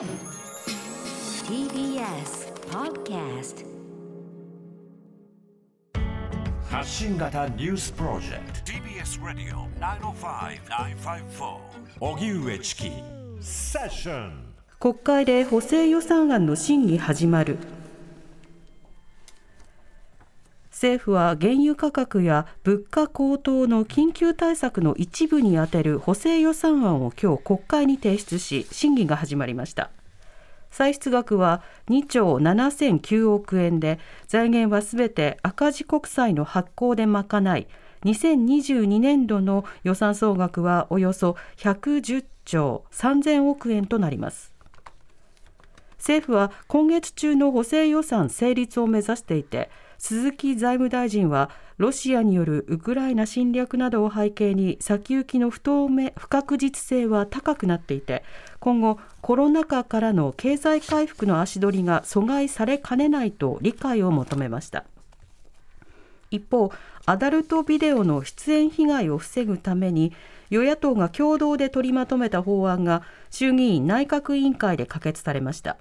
TBS Podcast 発信型ニュースプロジェクト。TBS ラディオ905-954おぎゅうえちきセッション。国会で補正予算案の審議始まる政府は原油価格や物価高騰の緊急対策の一部に充てる補正予算案を今日国会に提出し審議が始まりました。歳出額は2兆7009億円で財源はすべて赤字国債の発行で賄い2022年度の予算総額はおよそ110兆3000億円となります。政府は今月中の補正予算成立を目指していて鈴木財務大臣はロシアによるウクライナ侵略などを背景に先行きの不透明不確実性は高くなっていて今後コロナ禍からの経済回復の足取りが阻害されかねないと理解を求めました。一方アダルトビデオの出演被害を防ぐために与野党が共同で取りまとめた法案が衆議院内閣委員会で可決されました。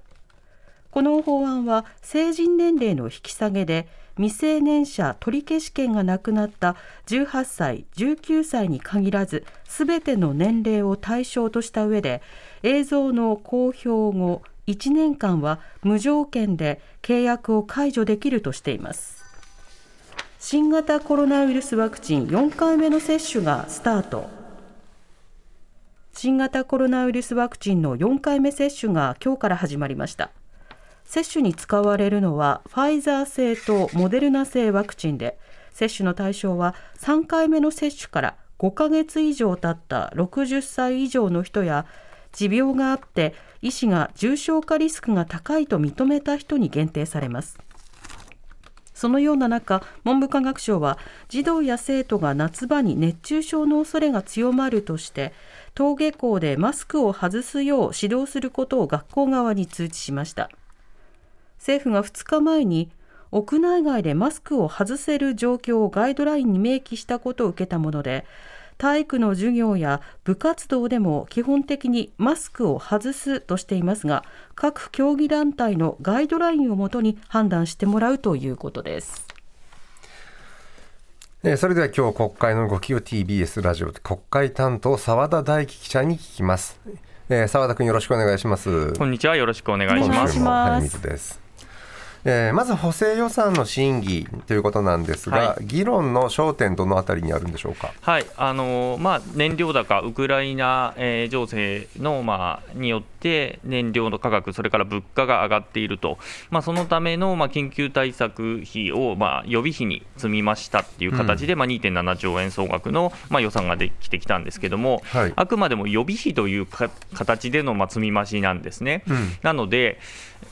この法案は成人年齢の引き下げで未成年者取消権がなくなった18歳、19歳に限らずすべての年齢を対象とした上で映像の公表後1年間は無条件で契約を解除できるとしています。新型コロナウイルスワクチン4回目の接種がスタート。新型コロナウイルスワクチンの4回目接種が今日から始まりました。接種に使われるのはファイザー製とモデルナ製ワクチンで接種の対象は3回目の接種から5ヶ月以上経った60歳以上の人や持病があって医師が重症化リスクが高いと認めた人に限定されます。そのような中文部科学省は児童や生徒が夏場に熱中症の恐れが強まるとして登下校でマスクを外すよう指導することを学校側に通知しました。政府が2日前に屋内外でマスクを外せる状況をガイドラインに明記したことを受けたもので体育の授業や部活動でも基本的にマスクを外すとしていますが各競技団体のガイドラインをもとに判断してもらうということです。それでは今日国会の動きを TBS ラジオ国会担当澤田大樹記者に聞きます。えー、澤田君よろしくお願いします。こんにちはよろしくお願いします。はい、水です。えー、まず補正予算の審議ということなんですが、はい、議論の焦点、どのあたりにあるんでしょうか、はいあのまあ、燃料高、ウクライナ、えー、情勢の、まあ、によって、燃料の価格、それから物価が上がっていると、まあ、そのための、まあ、緊急対策費を、まあ、予備費に積みましたっていう形で、うん、まあ、2.7兆円総額の、まあ、予算ができてきたんですけども、はい、あくまでも予備費というか形での、まあ、積み増しなんですね。うん、なので、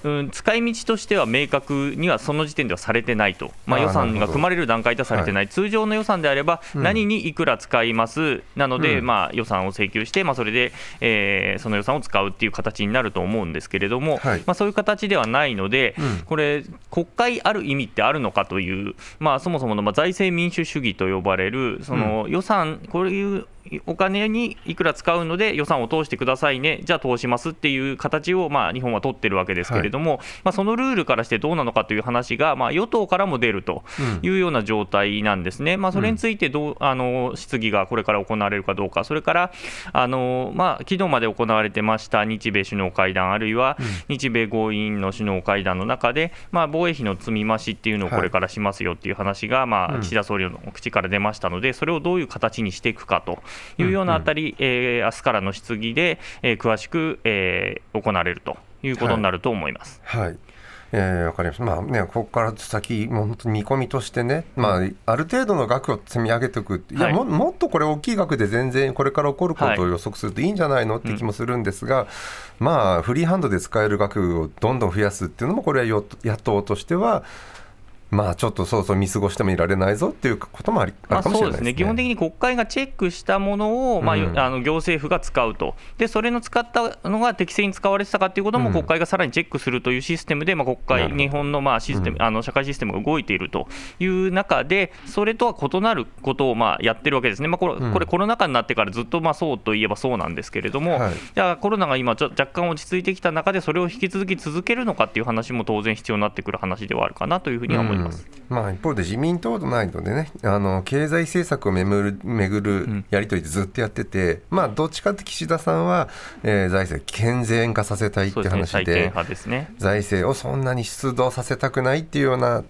うん、使い道としては明確にはその時点ではされてないと、まあ、予算が組まれる段階ではされてない、はい、通常の予算であれば、何にいくら使います、うん、なので、まあ、予算を請求して、まあ、それで、えー、その予算を使うっていう形になると思うんですけれども、はい、まあ、そういう形ではないので、うん、これ、国会ある意味ってあるのかという、まあ、そもそものまあ財政民主主義と呼ばれる、その予算、こういうお金にいくら使うので予算を通してくださいね、じゃあ通しますっていう形を、まあ、日本は取ってるわけですけれども、はい、まあ、そのルールからしてどうなのかという話が、まあ、与党からも出るというような状態なんですね、うん、まあ、それについてどうあの質疑がこれから行われるかどうか、それからあの、まあ、昨日まで行われてました日米首脳会談、あるいは日米合意の首脳会談の中で、まあ、防衛費の積み増しっていうのをこれからしますよっていう話が、まあ、岸田総理の口から出ましたので、それをどういう形にしていくかというようなあたり、えー、明日からの質疑で、えー、詳しく、えー、行われるということになると思います。はい、はいえー、分かりました、まあね、ここから先、もう本当に見込みとしてね、まあ、ある程度の額を積み上げておく、いや、はい、ももっとこれ、大きい額で全然これから起こることを予測するといいんじゃないのって気もするんですが、はいうん、まあ、フリーハンドで使える額をどんどん増やすっていうのも、これは与党としては、まあちょっとそうそう見過ごしてもいられないぞっていうこともありあまあ、るかもしれないですね。そうですね。基本的に国会がチェックしたものを、まあうん。あの行政府が使うと、でそれの使ったのが適正に使われてたかということも、うん。国会がさらにチェックするというシステムで、まあ、国会、日本のまあシステム、うん。あの社会システムが動いているという中で、それとは異なることをまあやってるわけですね、まあ、これうん。これ、コロナ禍になってからずっとまあそうといえばそうなんですけれども、はい。じゃあ、コロナが今、ちょ若干落ち着いてきた中で、それを引き続き続けるのかっていう話も当然必要になってくる話ではあるかなというふうには思います。うん。まあ、一方で自民党内のでねあの経済政策をめぐる巡るやり取りでずっとやってて、まあ、どっちかって岸田さんは、えー財政健全化させたいって話でね。財政をそんなに出動させたくないっていうような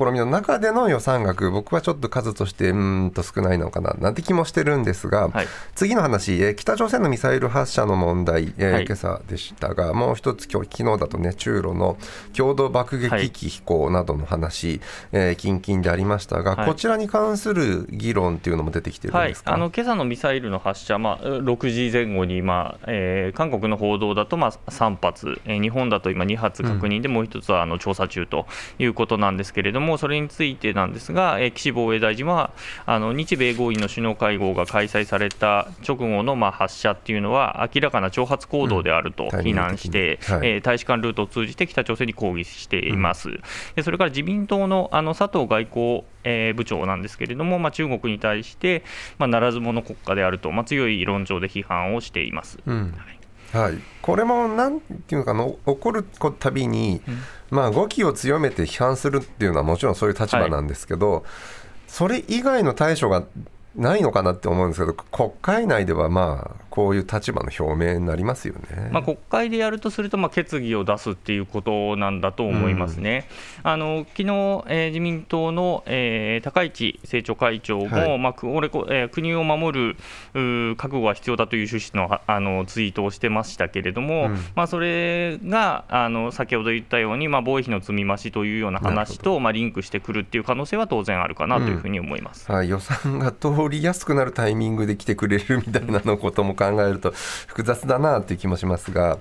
試みの中での予算額僕はちょっと数としてうーんと少ないのかななんて気もしてるんですが、はい。次の話、えー北朝鮮のミサイル発射の問題、えーはい。今朝でしたがもう一つ今日昨日だとね中ロの共同爆撃機飛行などの話、えー近々でありましたが、はい。こちらに関する議論っていうのも出てきてるんはいです、か、あの今朝のミサイルの発射、まあ、6時前後に、まあえー韓国の報道だと、まあ、3発、えー日本だと今2発確認で、もう一つはあの調査中ということなんですけれども、それについてなんですが、えー岸防衛大臣はあの日米豪印の首脳会合が開催された直後の、まあ、発射っていうのは、明らかな挑発行動であるとうん。非難して、タイミング的にはい。えー大使館ルートを通じて北朝鮮に抗議しています。でそれから自民党のあの佐藤外交、えー部長なんですけれども、まあ、中国に対して、まあ、ならず者国家であると、まあ、強い論調で批判をしています。うん。はい、これもなんていうのかな起こるたびに、まあ、語気を強めて批判するっていうのはもちろんそういう立場なんですけど、それ以外の対処がないのかなって思うんですけど国会内ではまあこういう立場の表明になりますよね。まあ、国会でやるとすると、まあ、決議を出すっていうことなんだと思いますね。あの昨日、えー自民党の、えー高市政調会長も、はいまあこえー国を守る覚悟は必要だという趣旨のはあのツイートをしてましたけれども、うんまあ、それがあの先ほど言ったように、まあ、防衛費の積み増しというような話と、まあ、リンクしてくるっていう可能性は当然あるかなというふうに思います。はい、予算が通りやすくなるタイミングで来てくれるみたいなのことも考考えると複雑だなという気もしますが、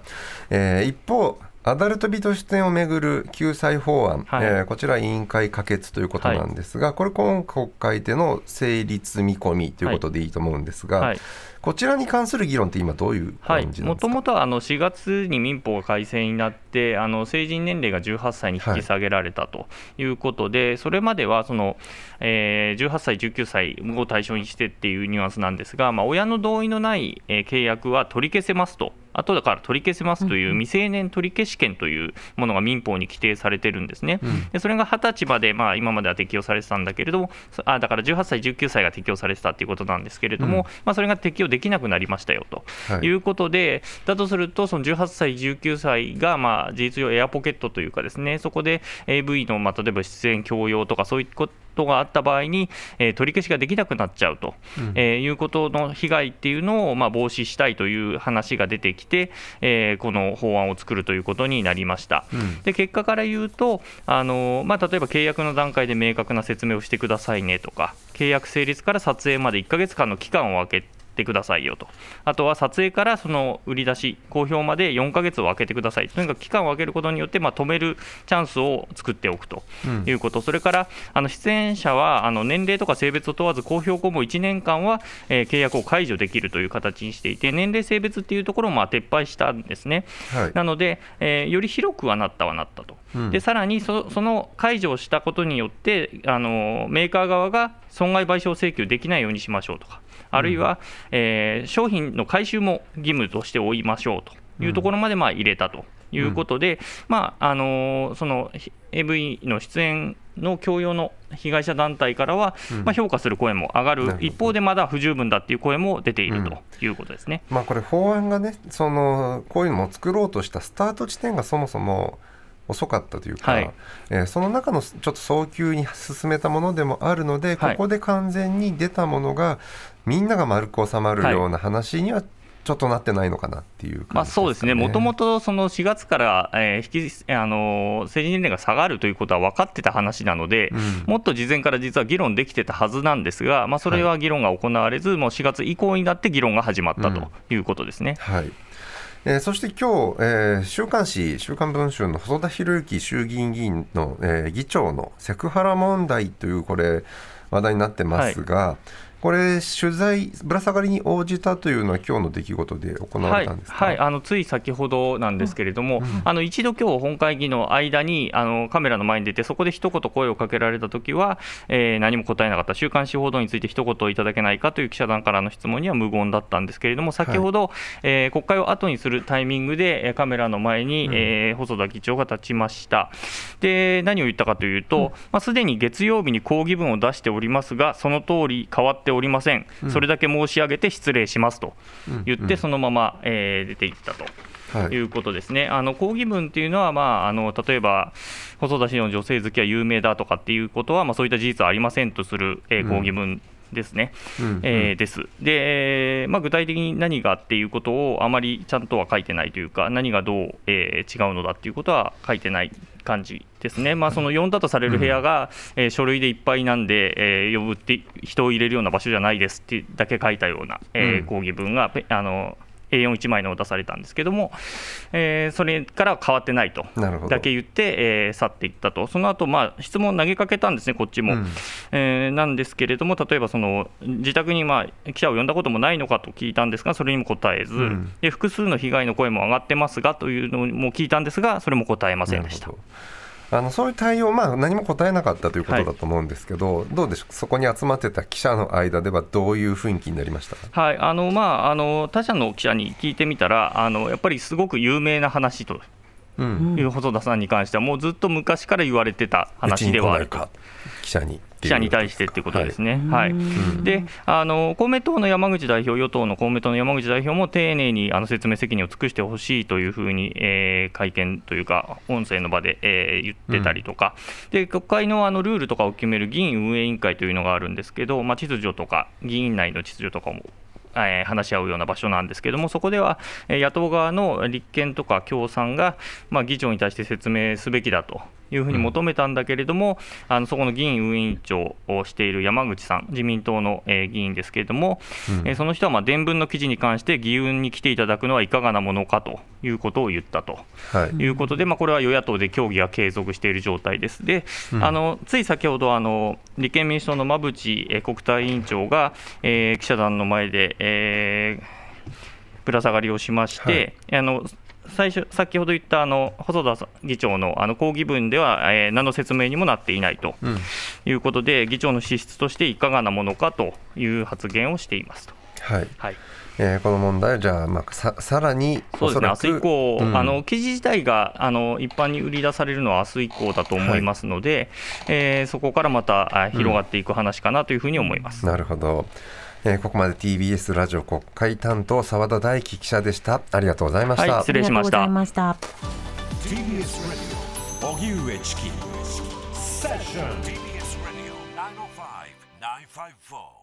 えー一方アダルトビデオ出演をめぐる救済法案、はい。えーこちら委員会可決ということなんですが、これ今国会での成立見込みということでいいと思うんですが、はい。こちらに関する議論って今どういうはい感じ、なんもですか、ともとはあの4月に民法が改正になって、あの成人年齢が18歳に引き下げられたということで、それまではその、えー18歳、19歳を対象にしてっていうニュアンスなんですが、まあ、親の同意のない、えー契約は取り消せますと。後だから取り消せますという未成年取り消し権というものが民法に規定されてるんですね。でそれが20歳まで、まあ、今までは適用されてたんだけれども、そあだから18歳、19歳が適用されてたということなんですけれども、うんまあ、それが適用できなくなりましたよと。はいいうことで、だとすると、その18歳、19歳が、まあ、事実上、エアポケットというかですね、そこで AV の、まあ、例えば出演強要とか、そういうことがあった場合に、えー取り消しができなくなっちゃうと、えーいうことの被害っていうのを、まあ、防止したいという話が出てきて、えーこの法案を作るということになりました。うんで結果から言うと、あのまあ、例えば契約の段階で明確な説明をしてくださいねとか、契約成立から撮影まで1ヶ月間の期間を空けてくださいよと、あとは撮影からその売り出し、公表まで4ヶ月を空けてください、とにかく期間を空けることによって、まあ、止めるチャンスを作っておくとうん。いうこと、それからあの出演者はあの年齢とか性別を問わず、公表後も1年間は、えー契約を解除できるという形にしていて、年齢、性別っていうところをまあ撤廃したんですね。はい。なので、えーより広くはなったはなったと、うん。でさらにそその解除をしたことによってあの、メーカー側が損害賠償請求できないようにしましょうとか、あるいは、えー商品の回収も義務として負いましょうというところまでまあ入れたということで、まああのそのひ AV の出演の強要の被害者団体からは、まあ、評価する声も上がる一方で、まだ不十分だっていう声も出ているということですね。まあ、これ法案がねそのこういうのも作ろうとしたスタート地点がそもそも遅かったというか、はい。えーその中のちょっと早急に進めたものでもあるので、はい。ここで完全に出たものがみんなが丸く収まるような話にはちょっとなってないのかなっていうまあ、そうですね、もともととその4月から、えー引きあのー成人年齢が下がるということは分かってた話なので、うん。もっと事前から実は議論できてたはずなんですが、まあ、それは議論が行われず、もう4月以降になって議論が始まったということですね。はいえーそして今日、えー週刊誌、週刊文春の細田博之衆議院議員の、えー議長のセクハラ問題というこれ、話題になってますが、これ、取材、ぶら下がりに応じたというのは、今日の出来事で行わはいれたんですか、はい、あのつい先ほどなんですけれども、あの一度、今日本会議の間にあのカメラの前に出て、そこで一言声をかけられたときは、えー何も答えなかった、週刊誌報道について一言いただけないかという記者団からの質問には無言だったんですけれども、先ほど、えー国会を後にするタイミングで、えーカメラの前に、えー細田議長が立ちました。で何を言ったかというと、まあ、すでに月曜日に抗議文を出しておりますが、その通り変わっておりません、それだけ申し上げて失礼しますと言って、そのまま、えー出ていったと。はい。いうことですね、あの抗議文っていうのは、まあ、あの例えば細田氏の女性好きは有名だとかっていうことは、まあ、そういった事実はありませんとする、えー抗議文ですね、うん。えーです。で、えーまあ、具体的に何がっていうことをあまりちゃんとは書いてないというか、何がどう、えー違うのだっていうことは書いてない感じですね、まあ、その呼んだとされる部屋が、えー書類でいっぱいなんで、えー呼ぶって人を入れるような場所じゃないですってだけ書いたような、えーうん。抗議文が、ペあの A41 枚のを出されたんですけども、えーそれからは変わってないとだけ言って、えー去っていったと、その後まあ質問を投げかけたんですね、こっちも。うん。えーなんですけれども、例えばその自宅にまあ記者を呼んだこともないのかと聞いたんですが、それにも答えず、うん。で複数の被害の声も上がってますがというのも聞いたんですが、それも答えませんでしたあのそういう対応、まあ、何も答えなかったということだと思うんですけど、どうでしょう、そこに集まってた記者の間では、どういう雰囲気になりました？か。はい。あのまあ、あの他社の記者に聞いてみたら、あのやっぱりすごく有名な話とうん、いう細田さんに関しては、もうずっと昔から言われてた話ではあると。記者に記者に対してっていうことですね。ははい。いであの公明党の山口代表、与党の公明党の山口代表も丁寧にあの説明責任を尽くしてほしいというふうに、えー会見というか、音声の場で、えー言ってたりとか、で国会のあのルールとかを決める議員運営委員会というのがあるんですけど、まあ、秩序とか、議員内の秩序とかも。えー話し合うような場所なんですけれども、そこではえー野党側の立憲とか共産が、まあ、議長に対して説明すべきだというふうに求めたんだけれども、あのそこの議員運営委員長をしている山口さん、自民党の、えー議員ですけれども、えーその人はまあ伝聞の記事に関して、議運に来ていただくのはいかがなものかということを言ったと。はい。いうことで、まあ、これは与野党で協議が継続している状態です。で、あのつい先ほどあの、立憲民主党の馬淵えー国対委員長が、えー記者団の前で、えーぶら下がりをしまして、あの最初先ほど言ったあの細田議長のあの抗議文では、えー何の説明にもなっていないとうん。いうことで、議長の資質としていかがなものかという発言をしていますと。はい。はい。えーこの問題、じゃあ、まあ、ささらにそうですね、明日以降、うん。あの記事自体があの一般に売り出されるのは明日以降だと思いますので、えーそこからまたあ広がっていく話かなというふうに思います。なるほど、えーここまで TBS ラジオ国会担当澤田大樹記者でした。ありがとうございました、はい失礼しました。ありがとうございました。TBS Radio 荻上チキ。セッション TBS Radio 905-954